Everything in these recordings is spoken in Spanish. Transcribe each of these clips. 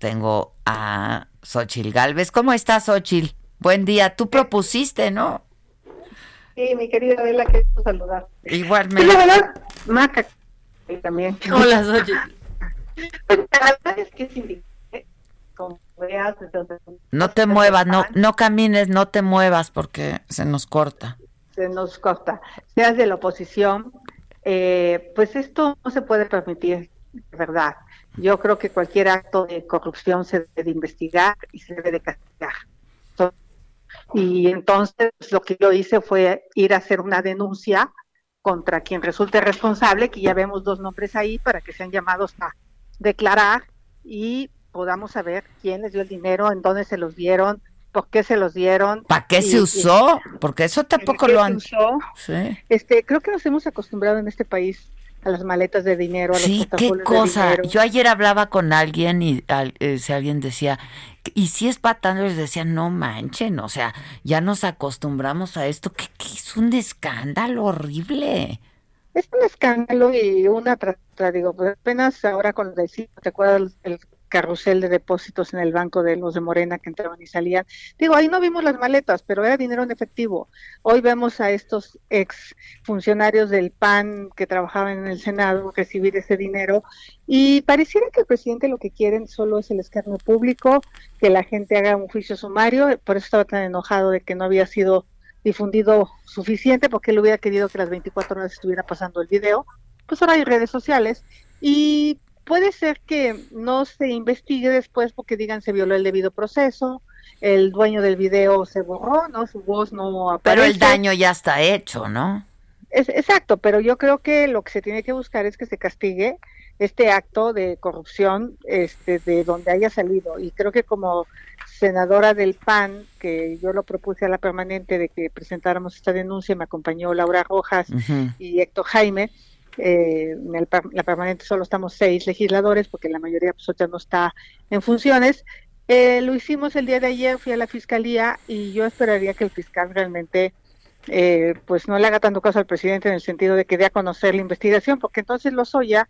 Tengo a Xochil Galvez. ¿Cómo estás, Xochil? Buen día. Tú propusiste, ¿no? Sí, mi querida Adela, quiero saludar. Igualmente. Sí, la verdad, Maca también. Hola, Xochil. Pues, la verdad es que sí, como veas, entonces, No te muevas, no, no camines, no te muevas porque se nos corta. se nos corta. Seas de la oposición, eh, pues esto no se puede permitir, verdad. Yo creo que cualquier acto de corrupción se debe de investigar y se debe de castigar. Y entonces lo que yo hice fue ir a hacer una denuncia contra quien resulte responsable, que ya vemos dos nombres ahí para que sean llamados a declarar y podamos saber quién les dio el dinero, en dónde se los dieron, por qué se los dieron. ¿Para qué y- se usó? Porque eso tampoco ¿en qué lo han... usó? Sí. Este, creo que nos hemos acostumbrado en este país a las maletas de dinero, a los Sí, qué de cosa. dinero. Yo ayer hablaba con alguien y al- eh, si alguien decía, y si es patando, les decía, no manchen, o sea, ya nos acostumbramos a esto, que, que es un escándalo horrible. Es un escándalo y una tras otra, digo, pues apenas ahora con lo ¿te acuerdas el carrusel de depósitos en el banco de los de Morena que entraban y salían? Digo, ahí no vimos las maletas, pero era dinero en efectivo. Hoy vemos a estos ex funcionarios del PAN que trabajaban en el Senado recibir ese dinero y pareciera que el presidente lo que quieren solo es el escarnio público, que la gente haga un juicio sumario, por eso estaba tan enojado de que no había sido difundido suficiente porque él hubiera querido que las 24 horas estuviera pasando el video, pues ahora hay redes sociales y puede ser que no se investigue después porque digan se violó el debido proceso, el dueño del video se borró, no su voz no aparece. Pero el daño ya está hecho, ¿no? Es, exacto, pero yo creo que lo que se tiene que buscar es que se castigue este acto de corrupción este, de donde haya salido. Y creo que como senadora del PAN, que yo lo propuse a la permanente de que presentáramos esta denuncia, me acompañó Laura Rojas y Héctor Jaime. Eh, en el la permanente solo estamos seis legisladores porque la mayoría pues ahorita no está en funciones. Eh, lo hicimos el día de ayer, fui a la fiscalía y yo esperaría que el fiscal realmente eh, pues no le haga tanto caso al presidente en el sentido de que dé a conocer la investigación, porque entonces Lozoya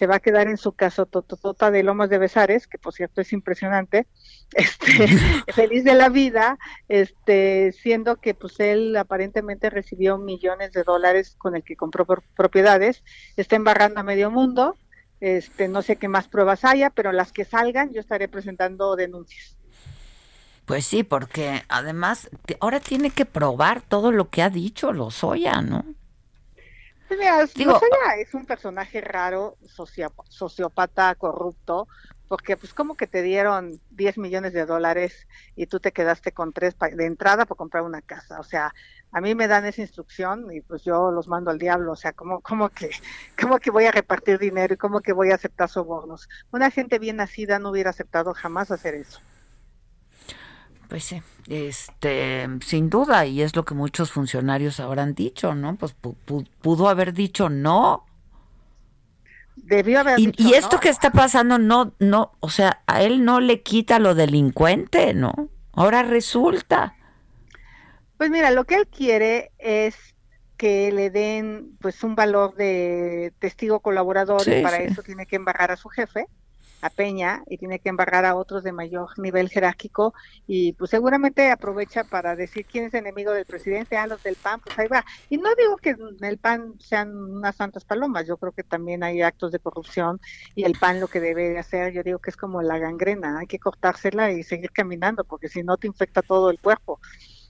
se va a quedar en su caso tototota de Lomas de Besares, que por cierto es impresionante, este, feliz de la vida, este, siendo que pues él aparentemente recibió millones de dólares con el que compró propiedades, está embarrando a medio mundo, este, no sé qué más pruebas haya, pero las que salgan yo estaré presentando denuncias. Pues sí, porque además ahora tiene que probar todo lo que ha dicho Lozoya, ¿no? Mira, Digo- Lozoya es un personaje raro, sociópata, corrupto, porque pues como que te dieron 10 millones de dólares y tú te quedaste con tres de entrada por comprar una casa. O sea, a mí me dan esa instrucción y pues yo los mando al diablo. O sea, ¿cómo, cómo, que, cómo que voy a repartir dinero y cómo que voy a aceptar sobornos? Una gente bien nacida no hubiera aceptado jamás hacer eso. Pues sí, este, sin duda, y es lo que muchos funcionarios ahora han dicho, ¿no? Pues pu- pu- pudo haber dicho no. Debió haber Y, dicho y esto no. que está pasando no, no, o sea, a él no le quita lo delincuente, ¿no? Ahora resulta. Pues mira, lo que él quiere es que le den pues un valor de testigo colaborador Sí, y para sí. eso tiene que embargar a su jefe, a Peña, y tiene que embargar a otros de mayor nivel jerárquico y pues seguramente aprovecha para decir quién es enemigo del presidente, a los del PAN, pues ahí va. Y no digo que el PAN sean unas santas palomas, yo creo que también hay actos de corrupción y el PAN lo que debe de hacer, yo digo que es como la gangrena, hay que cortársela y seguir caminando porque si no te infecta todo el cuerpo.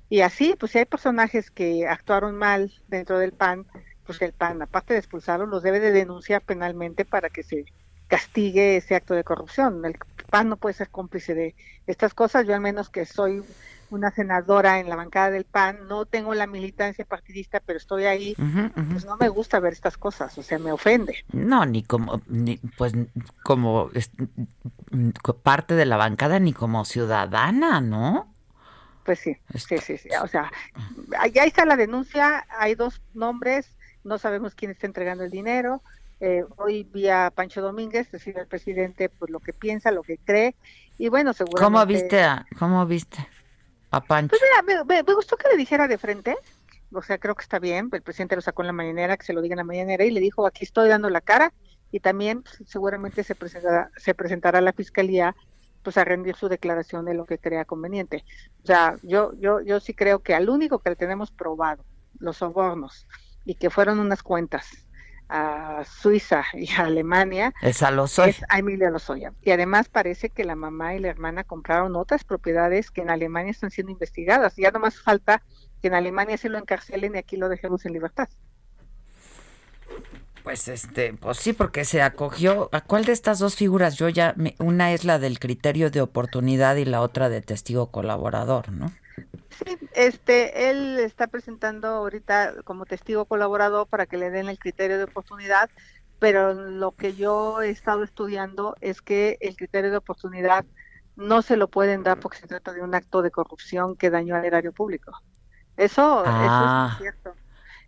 Y así, pues si hay personajes que actuaron mal dentro del PAN, pues el PAN, aparte de expulsarlos, los debe de denunciar penalmente para que se castigue ese acto de corrupción. El PAN no puede ser cómplice de estas cosas. Yo al menos que soy una senadora en la bancada del PAN, no tengo la militancia partidista, pero estoy ahí, pues no me gusta ver estas cosas, o sea, me ofende. No, ni como, ni, pues como parte de la bancada, ni como ciudadana, ¿no? Pues sí, sí, sí, sí, o sea, ahí está la denuncia, hay dos nombres, no sabemos quién está entregando el dinero, eh, hoy vi a Pancho Domínguez decir al presidente pues lo que piensa, lo que cree, y bueno, seguramente... ¿Cómo viste a, cómo viste? a Pancho. Pues mira, me, gustó que le dijera de frente, o sea, creo que está bien, el presidente lo sacó en la mañanera, que se lo diga en la mañanera, y le dijo, aquí estoy dando la cara, y también pues, seguramente se presentará, se presentará a la fiscalía pues a rendir su declaración de lo que crea conveniente. O sea, yo, yo, yo sí creo que al único que le tenemos probado los sobornos y que fueron unas cuentas a Suiza y a Alemania es a Lozoya. Es a Emilia Lozoya. Y además parece que la mamá y la hermana compraron otras propiedades que en Alemania están siendo investigadas. Ya no más falta que en Alemania se lo encarcelen y aquí lo dejemos en libertad. Pues este, pues sí, porque se acogió. ¿A cuál de estas dos figuras? Yo ya, una es la del criterio de oportunidad y la otra de testigo colaborador, ¿no? Sí, este, él está presentando ahorita como testigo colaborador para que le den el criterio de oportunidad, pero lo que yo he estado estudiando es que el criterio de oportunidad no se lo pueden dar porque se trata de un acto de corrupción que dañó al erario público. Eso, eso es ah. cierto.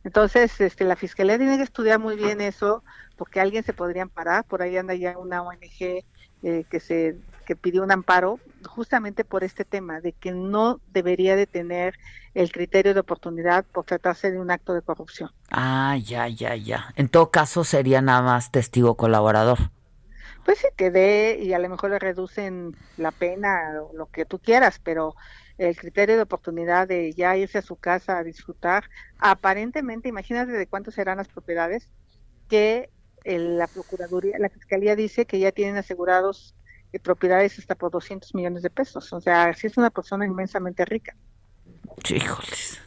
Entonces, este, la fiscalía tiene que estudiar muy bien eso, porque alguien se podría amparar. Por ahí anda ya una ONG eh, que se que pidió un amparo justamente por este tema de que no debería de tener el criterio de oportunidad por tratarse de un acto de corrupción. Ah, ya, ya, ya. En todo caso sería nada más testigo colaborador. Pues sí, que dé y a lo mejor le reducen la pena o lo que tú quieras, pero el criterio de oportunidad de ya irse a su casa a disfrutar, aparentemente, imagínate de cuántos serán las propiedades que la Procuraduría, la Fiscalía dice que ya tienen asegurados propiedades hasta por 200 millones de pesos. O sea, sí es una persona inmensamente rica. Híjoles.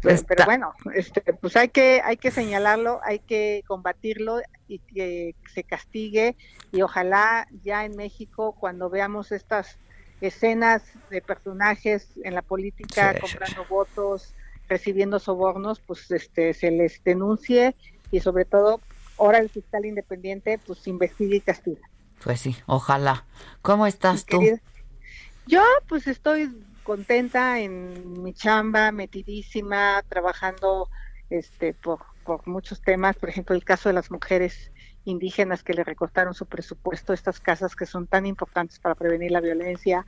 Pero, bueno, este, pues hay que hay que señalarlo, hay que combatirlo y que se castigue y ojalá ya en México cuando veamos estas escenas de personajes en la política comprando votos, recibiendo sobornos, pues este se les denuncie y sobre todo ahora el fiscal independiente pues investigue y castiga. Pues sí, ojalá. ¿Cómo estás tú? Yo pues estoy contenta en mi chamba, metidísima, trabajando este por, por muchos temas, por ejemplo el caso de las mujeres indígenas que le recortaron su presupuesto, estas casas que son tan importantes para prevenir la violencia.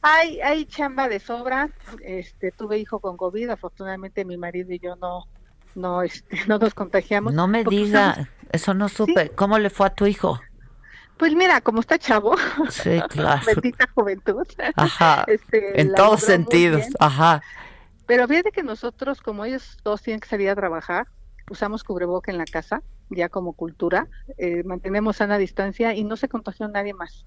Hay hay chamba de sobra. Este tuve hijo con COVID, afortunadamente mi marido y yo no no este, no nos contagiamos. No me diga, eso no supe. ¿Cómo le fue a tu hijo? Pues mira, como está chavo, sí, claro. bendita juventud. Ajá. Este, en todos sentidos, ajá. Pero fíjate que nosotros, como ellos todos tienen que salir a trabajar, usamos cubreboca en la casa, ya como cultura, eh, mantenemos sana distancia y no se contagió nadie más.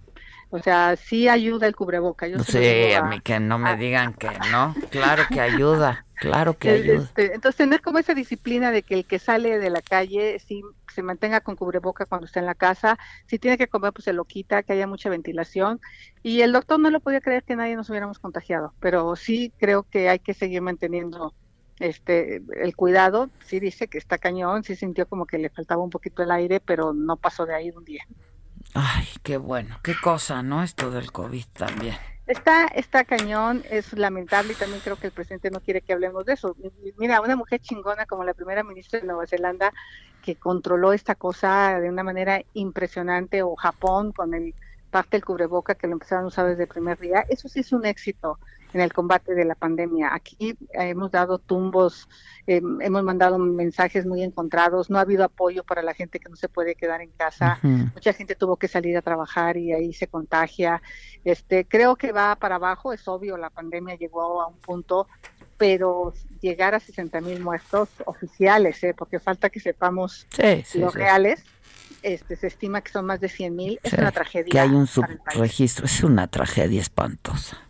O sea, sí ayuda el cubreboca. Yo sí, a, mí que no me digan que no. Claro que ayuda, claro que ayuda. Este, entonces, tener como esa disciplina de que el que sale de la calle sí se mantenga con cubreboca cuando está en la casa. Si tiene que comer, pues se lo quita, que haya mucha ventilación. Y el doctor no lo podía creer que nadie nos hubiéramos contagiado, pero sí creo que hay que seguir manteniendo este el cuidado. Sí dice que está cañón, sí sintió como que le faltaba un poquito el aire, pero no pasó de ahí un día. Ay, qué bueno, qué cosa, ¿no? Esto del COVID también. Está, está cañón, es lamentable y también creo que el presidente no quiere que hablemos de eso. Mira, una mujer chingona como la primera ministra de Nueva Zelanda que controló esta cosa de una manera impresionante, o Japón con el parte del cubreboca que lo empezaron a usar desde el primer día, eso sí es un éxito en el combate de la pandemia. Aquí hemos dado tumbos, eh, hemos mandado mensajes muy encontrados, no ha habido apoyo para la gente que no se puede quedar en casa, mucha gente tuvo que salir a trabajar y ahí se contagia. Este, creo que va para abajo, es obvio, la pandemia llegó a un punto, pero llegar a 60 mil muertos oficiales, ¿eh? porque falta que sepamos los reales. Este, se estima que son más de 100 mil, es una tragedia. Que hay un subregistro, es una tragedia espantosa.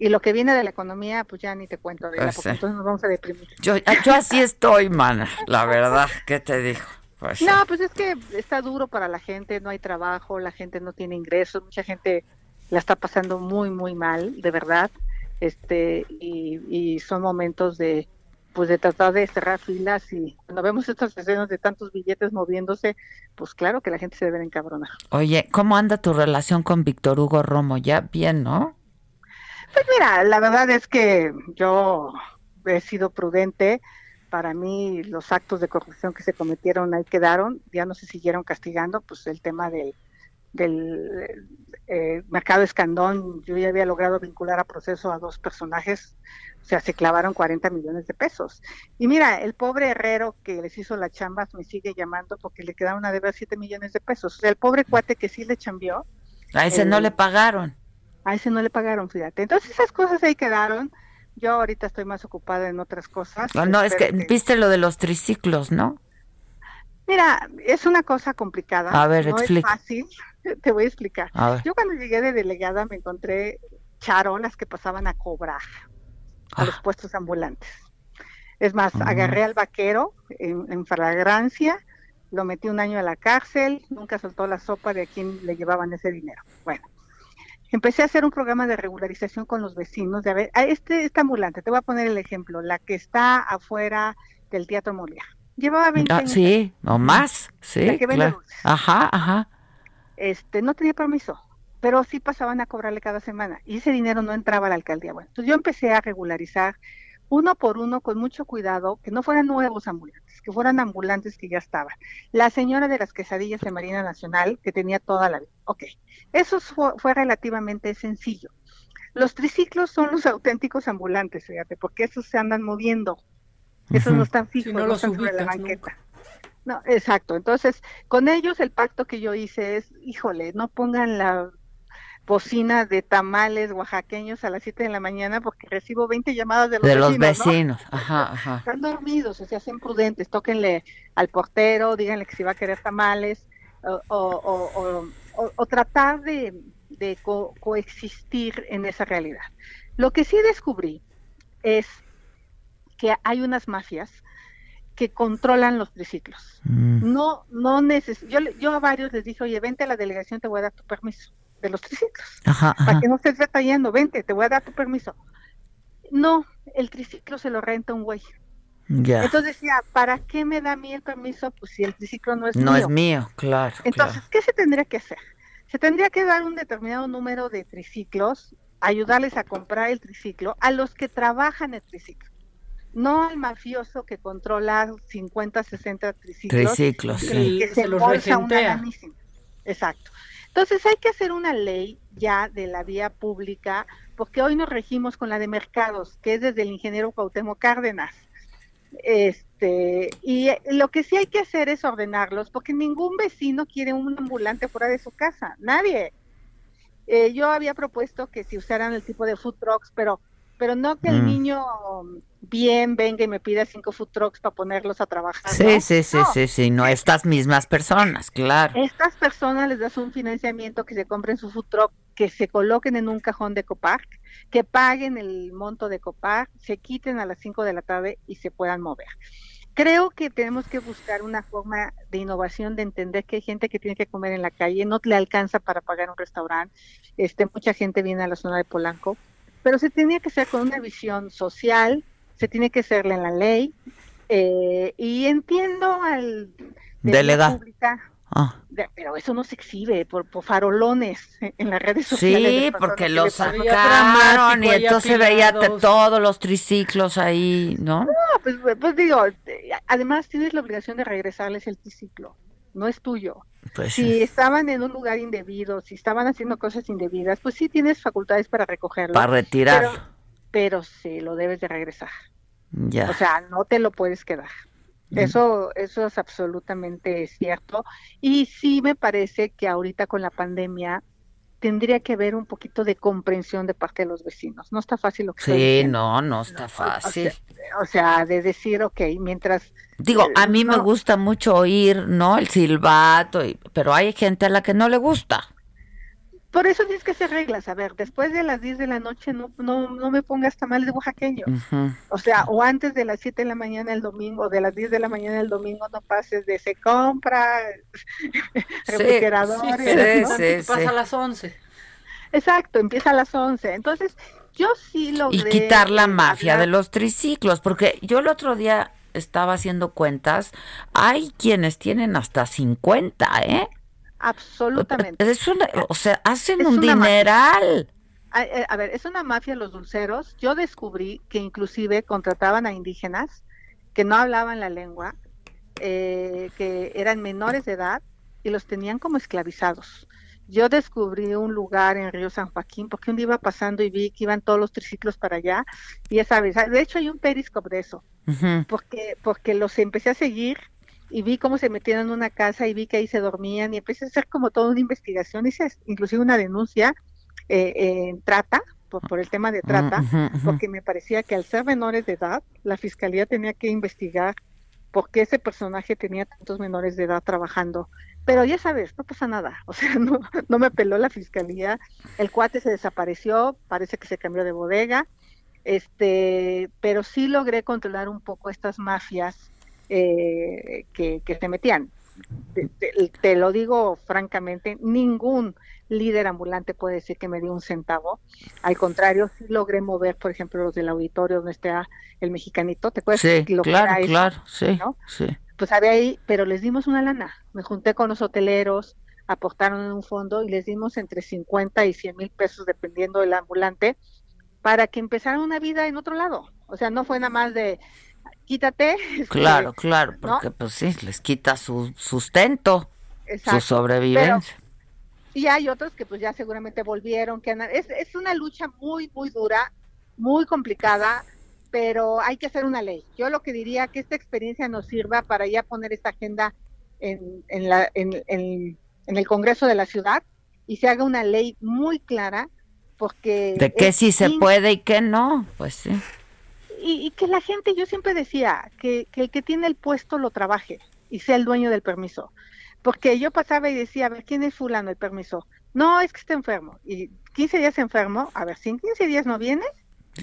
Y lo que viene de la economía, pues ya ni te cuento, de la, pues entonces nos vamos a deprimir. Yo, yo así estoy, mana, la verdad, ¿qué te digo? Pues no, pues es que está duro para la gente, no hay trabajo, la gente no tiene ingresos, mucha gente la está pasando muy, muy mal, de verdad. Este, y, y son momentos de, pues de tratar de cerrar filas y cuando vemos estas escenas de tantos billetes moviéndose, pues claro que la gente se debe encabronar. Oye, ¿cómo anda tu relación con Víctor Hugo Romo? Ya bien, ¿no? Pues mira, la verdad es que yo he sido prudente. Para mí los actos de corrupción que se cometieron ahí quedaron, ya no se siguieron castigando, pues el tema del, del eh, mercado escandón, yo ya había logrado vincular a proceso a dos personajes o sea, se clavaron 40 millones de pesos. Y mira, el pobre herrero que les hizo la chamba me sigue llamando porque le quedaba una deuda de 7 millones de pesos. O sea, el pobre cuate que sí le chambió. A ese no le pagaron. A ese no le pagaron, fíjate. Entonces esas cosas ahí quedaron. Yo ahorita estoy más ocupada en otras cosas. No, no es que, viste lo de los triciclos, ¿no? Mira, es una cosa complicada. A ver, no es fácil. Te voy a explicar. Yo cuando llegué de delegada me encontré charolas que pasaban a cobrar a los ah. puestos ambulantes. Es más, ah. agarré al vaquero en, en, flagrancia, lo metí un año a la cárcel, nunca soltó la sopa de a quién le llevaban ese dinero. Bueno, empecé a hacer un programa de regularización con los vecinos. De a ver, este, este ambulante, te voy a poner el ejemplo, la que está afuera del Teatro Molia. Llevaba 20 ah, años. Sí, o más, sí. Ajá, ajá. Este, no tenía permiso pero sí pasaban a cobrarle cada semana y ese dinero no entraba a la alcaldía. Bueno, entonces yo empecé a regularizar uno por uno con mucho cuidado, que no fueran nuevos ambulantes, que fueran ambulantes que ya estaban. La señora de las quesadillas de Marina Nacional, que tenía toda la vida. Ok, eso fue, relativamente sencillo. Los triciclos son los auténticos ambulantes, fíjate, porque esos se andan moviendo. Esos no están fijos, no, están sobre la banqueta. No, exacto. Entonces, con ellos el pacto que yo hice es, híjole, no pongan la bocina de tamales oaxaqueños a las 7 de la mañana porque recibo 20 llamadas de los de vecinos. Los vecinos. Ajá, ajá. Están dormidos, o sea, sean prudentes, tóquenle al portero, díganle que si va a querer tamales, o, tratar de, coexistir en esa realidad. Lo que sí descubrí es que hay unas mafias que controlan los triciclos. Mm. No, no neces yo, yo a varios les dije, oye, vente a la delegación, te voy a dar tu permiso de los triciclos. Para que no estés detallando, vente, te voy a dar tu permiso. No, el triciclo se lo renta un güey. Entonces decía, ¿para qué me da a mí el permiso? Pues si el triciclo no es mío. No es mío, claro. Entonces, ¿qué se tendría que hacer? Se tendría que dar un determinado número de triciclos, ayudarles a comprar el triciclo a los que trabajan el triciclo. No al mafioso que controla 50, 60 triciclos. Triciclos, que se, los una Exacto. Entonces hay que hacer una ley ya de la vía pública, porque hoy nos regimos con la de mercados, que es desde el ingeniero Cuauhtémoc Cárdenas. Este, y lo que sí hay que hacer es ordenarlos, porque ningún vecino quiere un ambulante fuera de su casa, nadie. Eh, yo había propuesto que se usaran el tipo de food trucks, pero pero no que el mm. niño bien venga y me pida cinco food trucks para ponerlos a trabajar. Sí, sí, sí, sí, sí, no estas mismas personas, claro. Estas personas les das un financiamiento que se compren su food truck, que se coloquen en un cajón de Copark, que paguen el monto de Copark, se quiten a las cinco de la tarde y se puedan mover. Creo que tenemos que buscar una forma de innovación, de entender que hay gente que tiene que comer en la calle, no le alcanza para pagar un restaurante, este, mucha gente viene a la zona de Polanco, pero se tenía que hacer con una visión social, se tiene que hacerle en la ley, eh, y entiendo al delegado. Ah. pero eso no se exhibe por, farolones en las redes sociales. Sí, porque lo sacaron y entonces veía todos los triciclos ahí, ¿no? No, pues, pues digo, además tienes la obligación de regresarles el triciclo no es tuyo. Pues si estaban en un lugar indebido, si estaban haciendo cosas indebidas, pues sí tienes facultades para recogerlo. Para retirar. Pero, pero sí, lo debes de regresar. Ya. O sea, no te lo puedes quedar. Mm. Eso, eso es absolutamente cierto. Y sí me parece que ahorita con la pandemia tendría que haber un poquito de comprensión de parte de los vecinos. No está fácil lo que Sí, no, no está fácil. O sea, de decir, ok, mientras... Digo, a mí me gusta mucho oír, ¿no? El silbato, pero hay gente a la que no le gusta. Por eso tienes que hacer reglas. A ver, después de las 10 de la noche no, no, no me pongas tamales oaxaqueños. Uh O sea, o antes de las 7 de la mañana el domingo, o de las 10 de la mañana el domingo no pases de se compra, refrigeradores. Sí, sí, pasa a las 11. Exacto, empieza a las 11. Entonces, yo sí logré... Y quitar la mafia de los triciclos, porque yo el otro día estaba haciendo cuentas, hay quienes tienen hasta 50, ¿eh? Absolutamente. Es una, o sea, hacen un dineral. Eh, a, ver, es una mafia los dulceros. Yo descubrí que inclusive contrataban a indígenas que no hablaban la lengua, eh, que eran menores de edad y los tenían como esclavizados. Yo descubrí un lugar en Río San Joaquín porque un día iba pasando y vi que iban todos los triciclos para allá. Y ya sabes, de hecho hay un periscope de eso, porque, porque los empecé a seguir y vi cómo se metían en una casa y vi que ahí se dormían y empecé a hacer como toda una investigación, hice inclusive una denuncia eh, en trata, por, el tema de trata, porque me parecía que al ser menores de edad, la fiscalía tenía que investigar por qué ese personaje tenía tantos menores de edad trabajando. Pero ya sabes, no pasa nada, o sea, no, no me peló la fiscalía, el cuate se desapareció, parece que se cambió de bodega, este, pero sí logré controlar un poco estas mafias eh, que, se metían. Te, lo digo francamente, ningún líder ambulante puede decir que me dio un centavo. Al contrario, sí logré mover, por ejemplo, los del auditorio donde está el mexicanito. ¿Te acuerdas? Sí, claro, claro, sí, sí. Pues había ahí, pero les dimos una lana. Me junté con los hoteleros, aportaron en un fondo y les dimos entre 50 y 100 mil pesos, dependiendo del ambulante, para que empezaran una vida en otro lado. O sea, no fue nada más de, quítate. Este, claro, claro, porque pues sí, les quita su sustento, su sobrevivencia. y hay otros que pues ya seguramente volvieron, que es, es una lucha muy, muy dura, muy complicada, pero hay que hacer una ley. Yo lo que diría que esta experiencia nos sirva para ya poner esta agenda en, en, la, en, en, el Congreso de la Ciudad y se haga una ley muy clara porque... De qué sí se puede y qué no, pues sí y, que la gente, yo siempre decía, que, el que tiene el puesto lo trabaje y sea el dueño del permiso. Porque yo pasaba y decía, a ver, ¿quién es fulano el permiso? No, es que está enfermo. Y 15 días enfermo, a ver, si en 15 días no viene,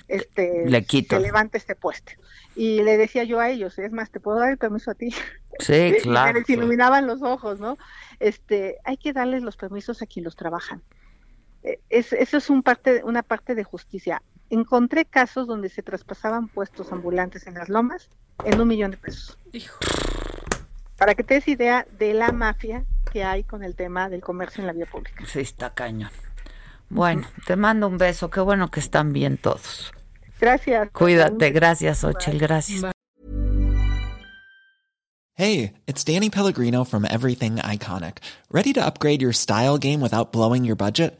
este, le quito. se levanta este puesto. Y le decía yo a ellos, es más, te puedo dar el permiso a ti. Sí, claro. y les iluminaban los ojos, ¿no? Este, hay que darles los permisos a quien los trabajan. E, es, eso es un parte, una parte de justicia encontré casos donde se traspasaban puestos ambulantes en las lomas en un millón de pesos. Para que te des idea de la mafia que hay con el tema del comercio en la vía pública. Sí, está cañón. Bueno, te mando un beso. Qué bueno que están bien todos. Gracias. Cuídate. Gracias, Ochel. Gracias. Hey, it's Danny Pellegrino from Everything Iconic. ¿Ready to upgrade your style game without blowing your budget?